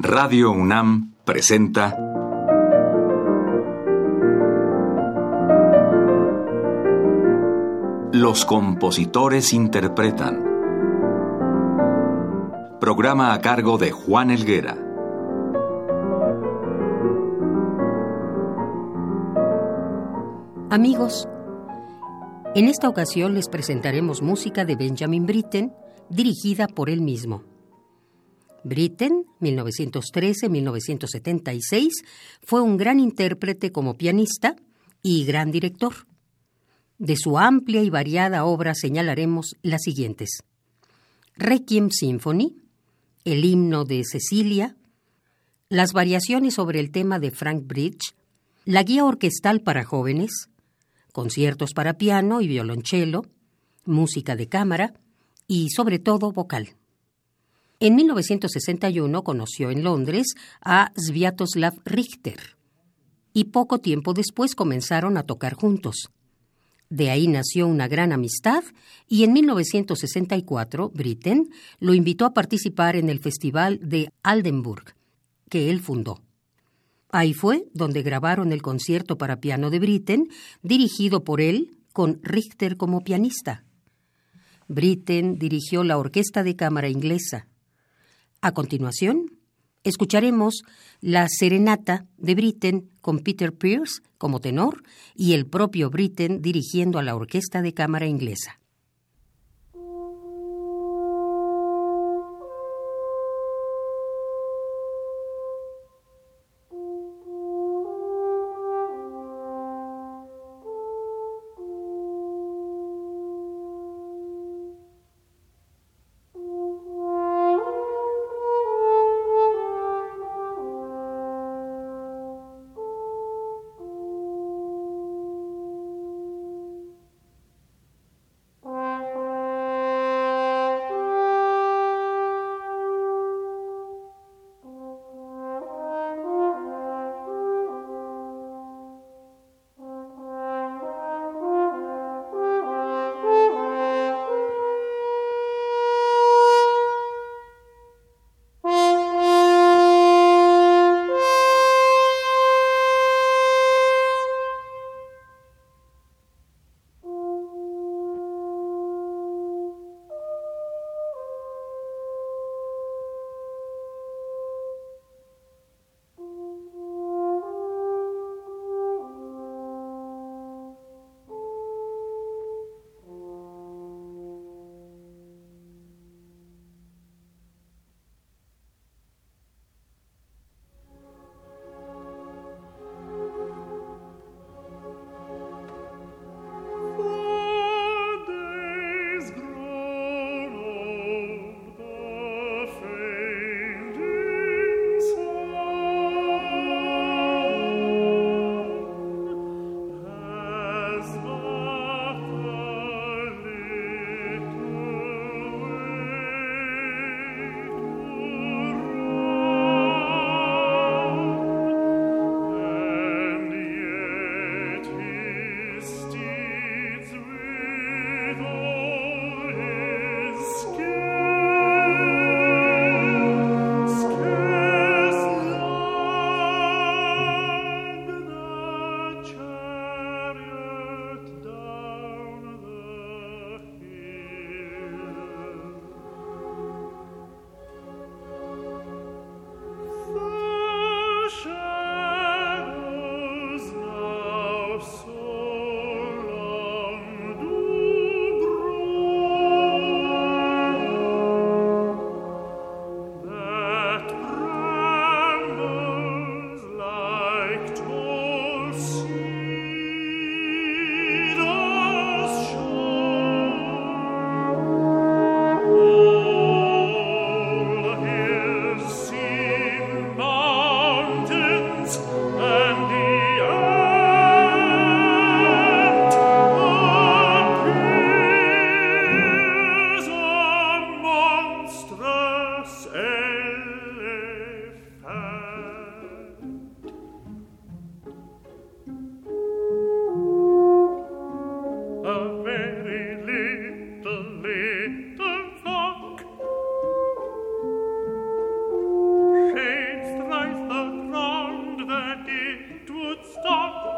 Radio UNAM presenta Los compositores interpretan. Programa a cargo de Juan Elguera. Amigos, en esta ocasión les presentaremos música de Benjamin Britten, dirigida por él mismo. Britten, 1913-1976, fue un gran intérprete como pianista y gran director. De su amplia y variada obra señalaremos las siguientes. Requiem Symphony, el himno de Cecilia, las variaciones sobre el tema de Frank Bridge, la guía orquestal para jóvenes, conciertos para piano y violonchelo, música de cámara y, sobre todo, vocal. En 1961 conoció en Londres a Sviatoslav Richter y poco tiempo después comenzaron a tocar juntos. De ahí nació una gran amistad y en 1964 Britten lo invitó a participar en el Festival de Aldenburg, que él fundó. Ahí fue donde grabaron el concierto para piano de Britten, dirigido por él con Richter como pianista. Britten dirigió la Orquesta de Cámara Inglesa. A continuación, escucharemos la Serenata de Britten con Peter Pierce como tenor y el propio Britten dirigiendo a la Orquesta de Cámara Inglesa. good start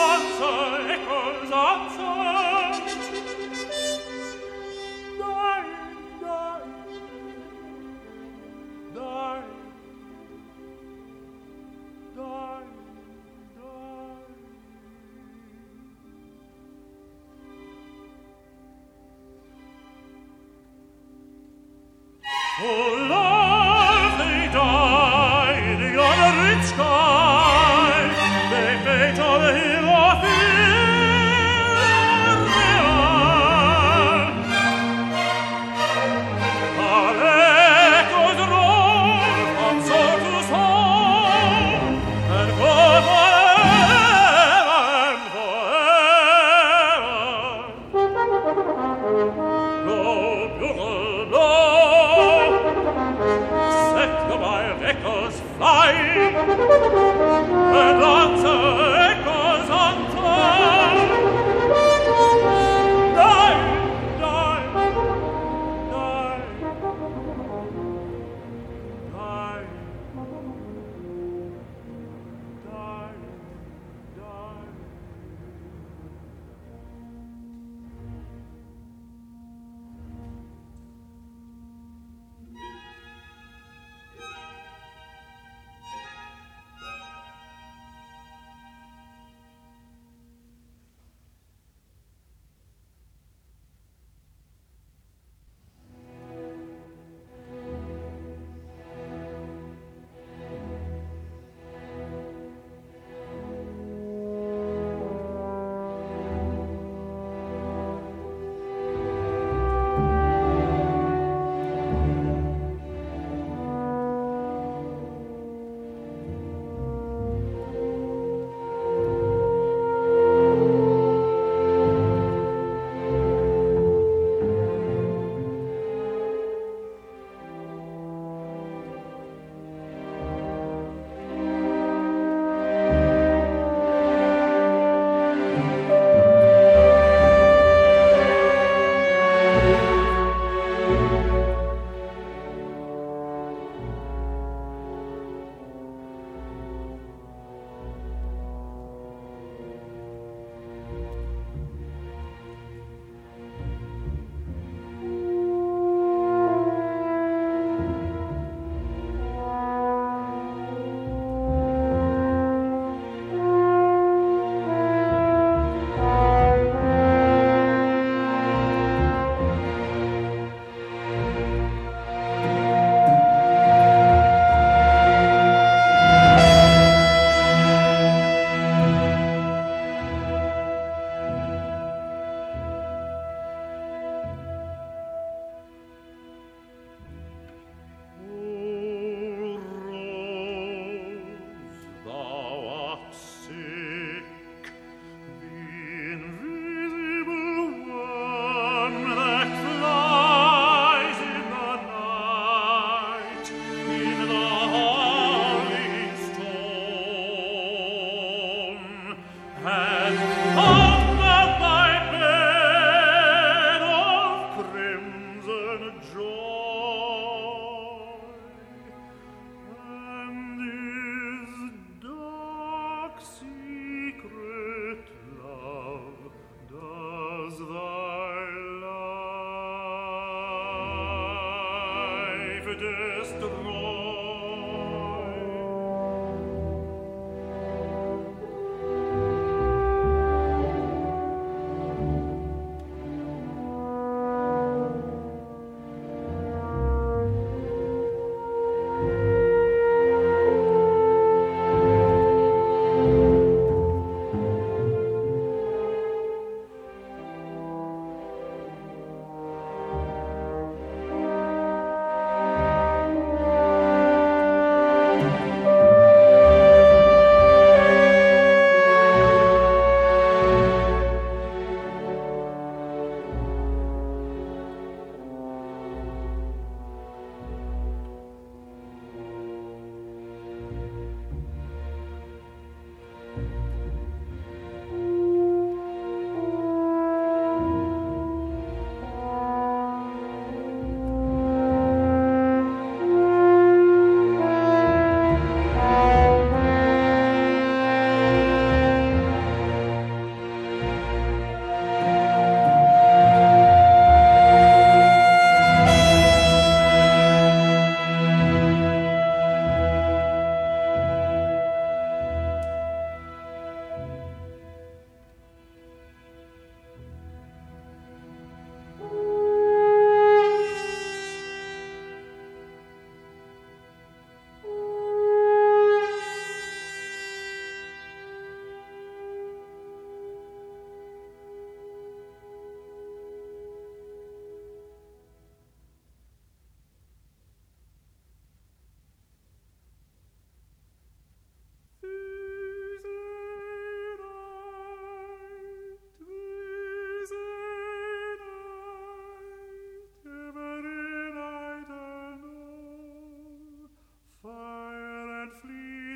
sforzo e col Set the my echoes fly, and answer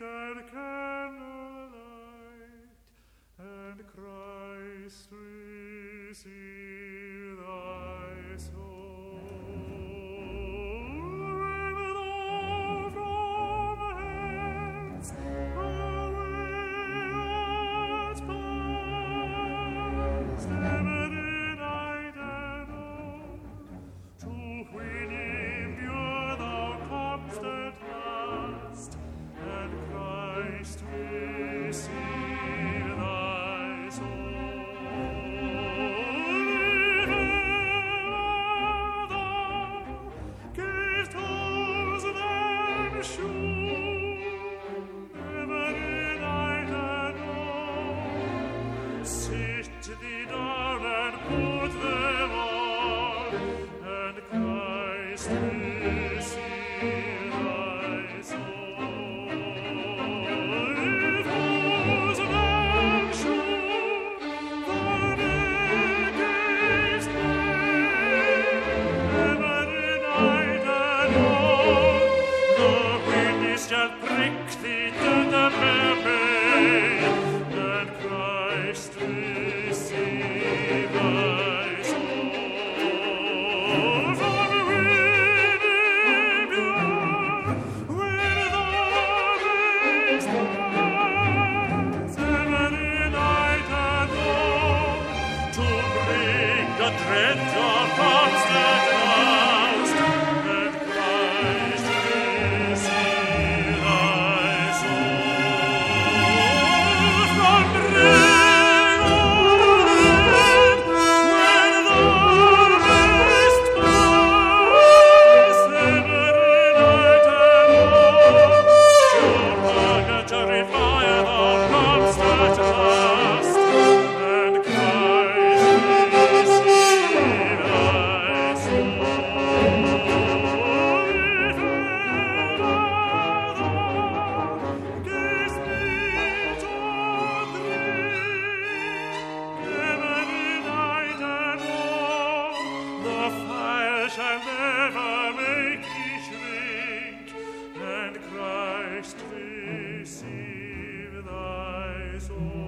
and candlelight, and Christ received. receive thy soul.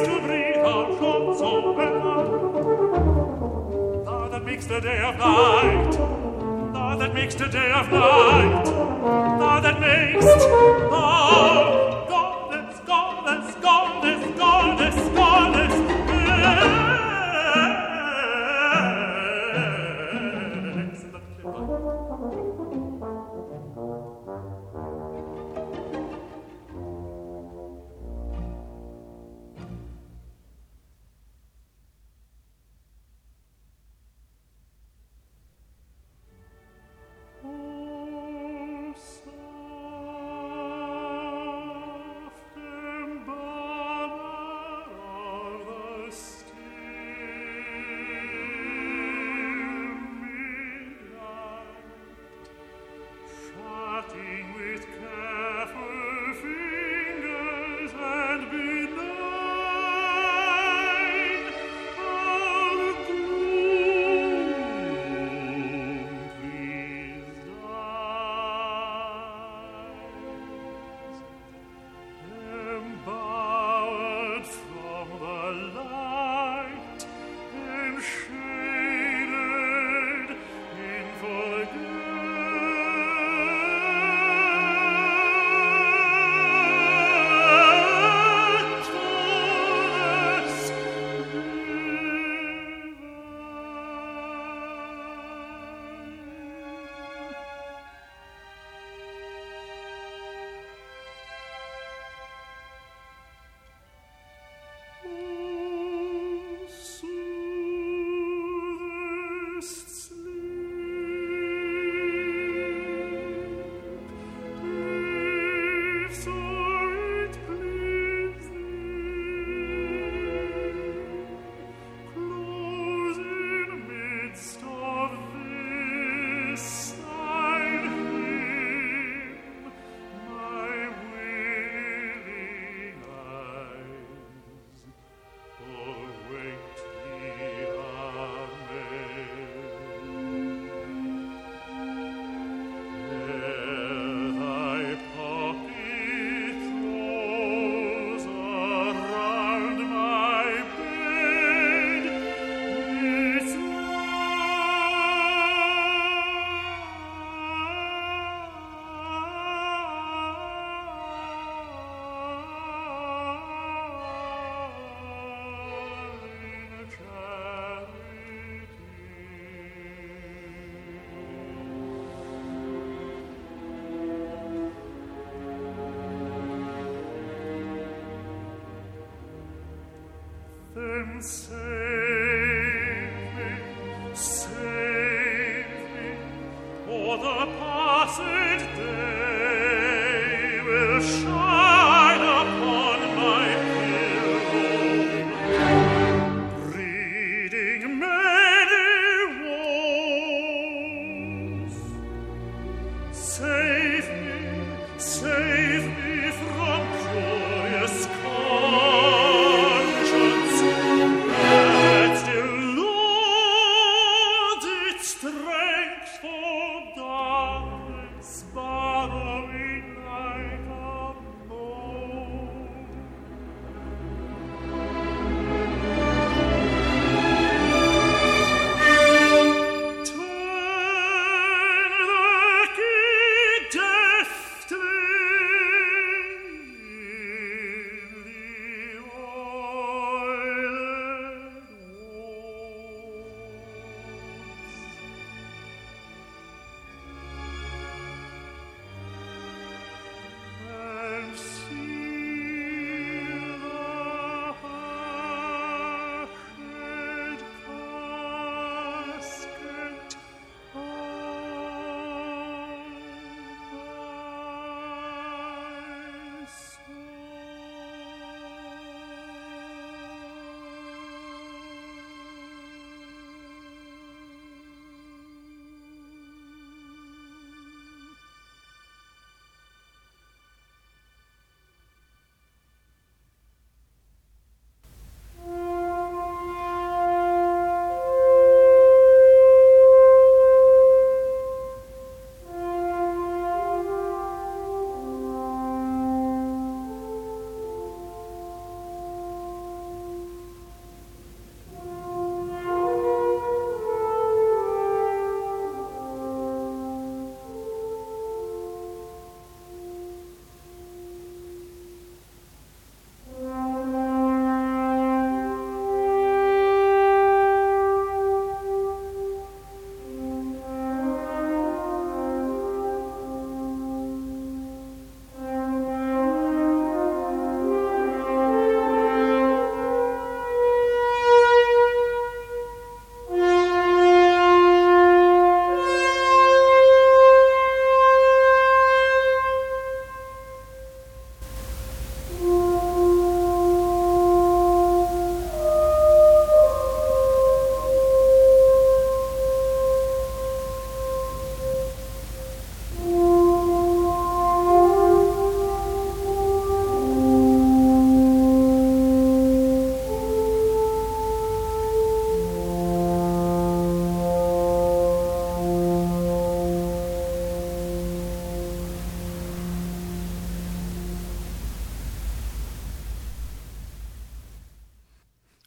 to breathe our thoughts, so bad. Thou that makes the day of night, thou that makes the day of night, thou that makes thou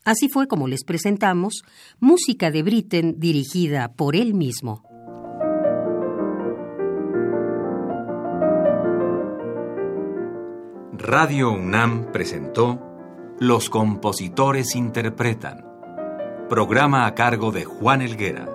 Así fue como les presentamos música de Britten dirigida por él mismo. Radio UNAM presentó Los compositores interpretan. Programa a cargo de Juan Elguera.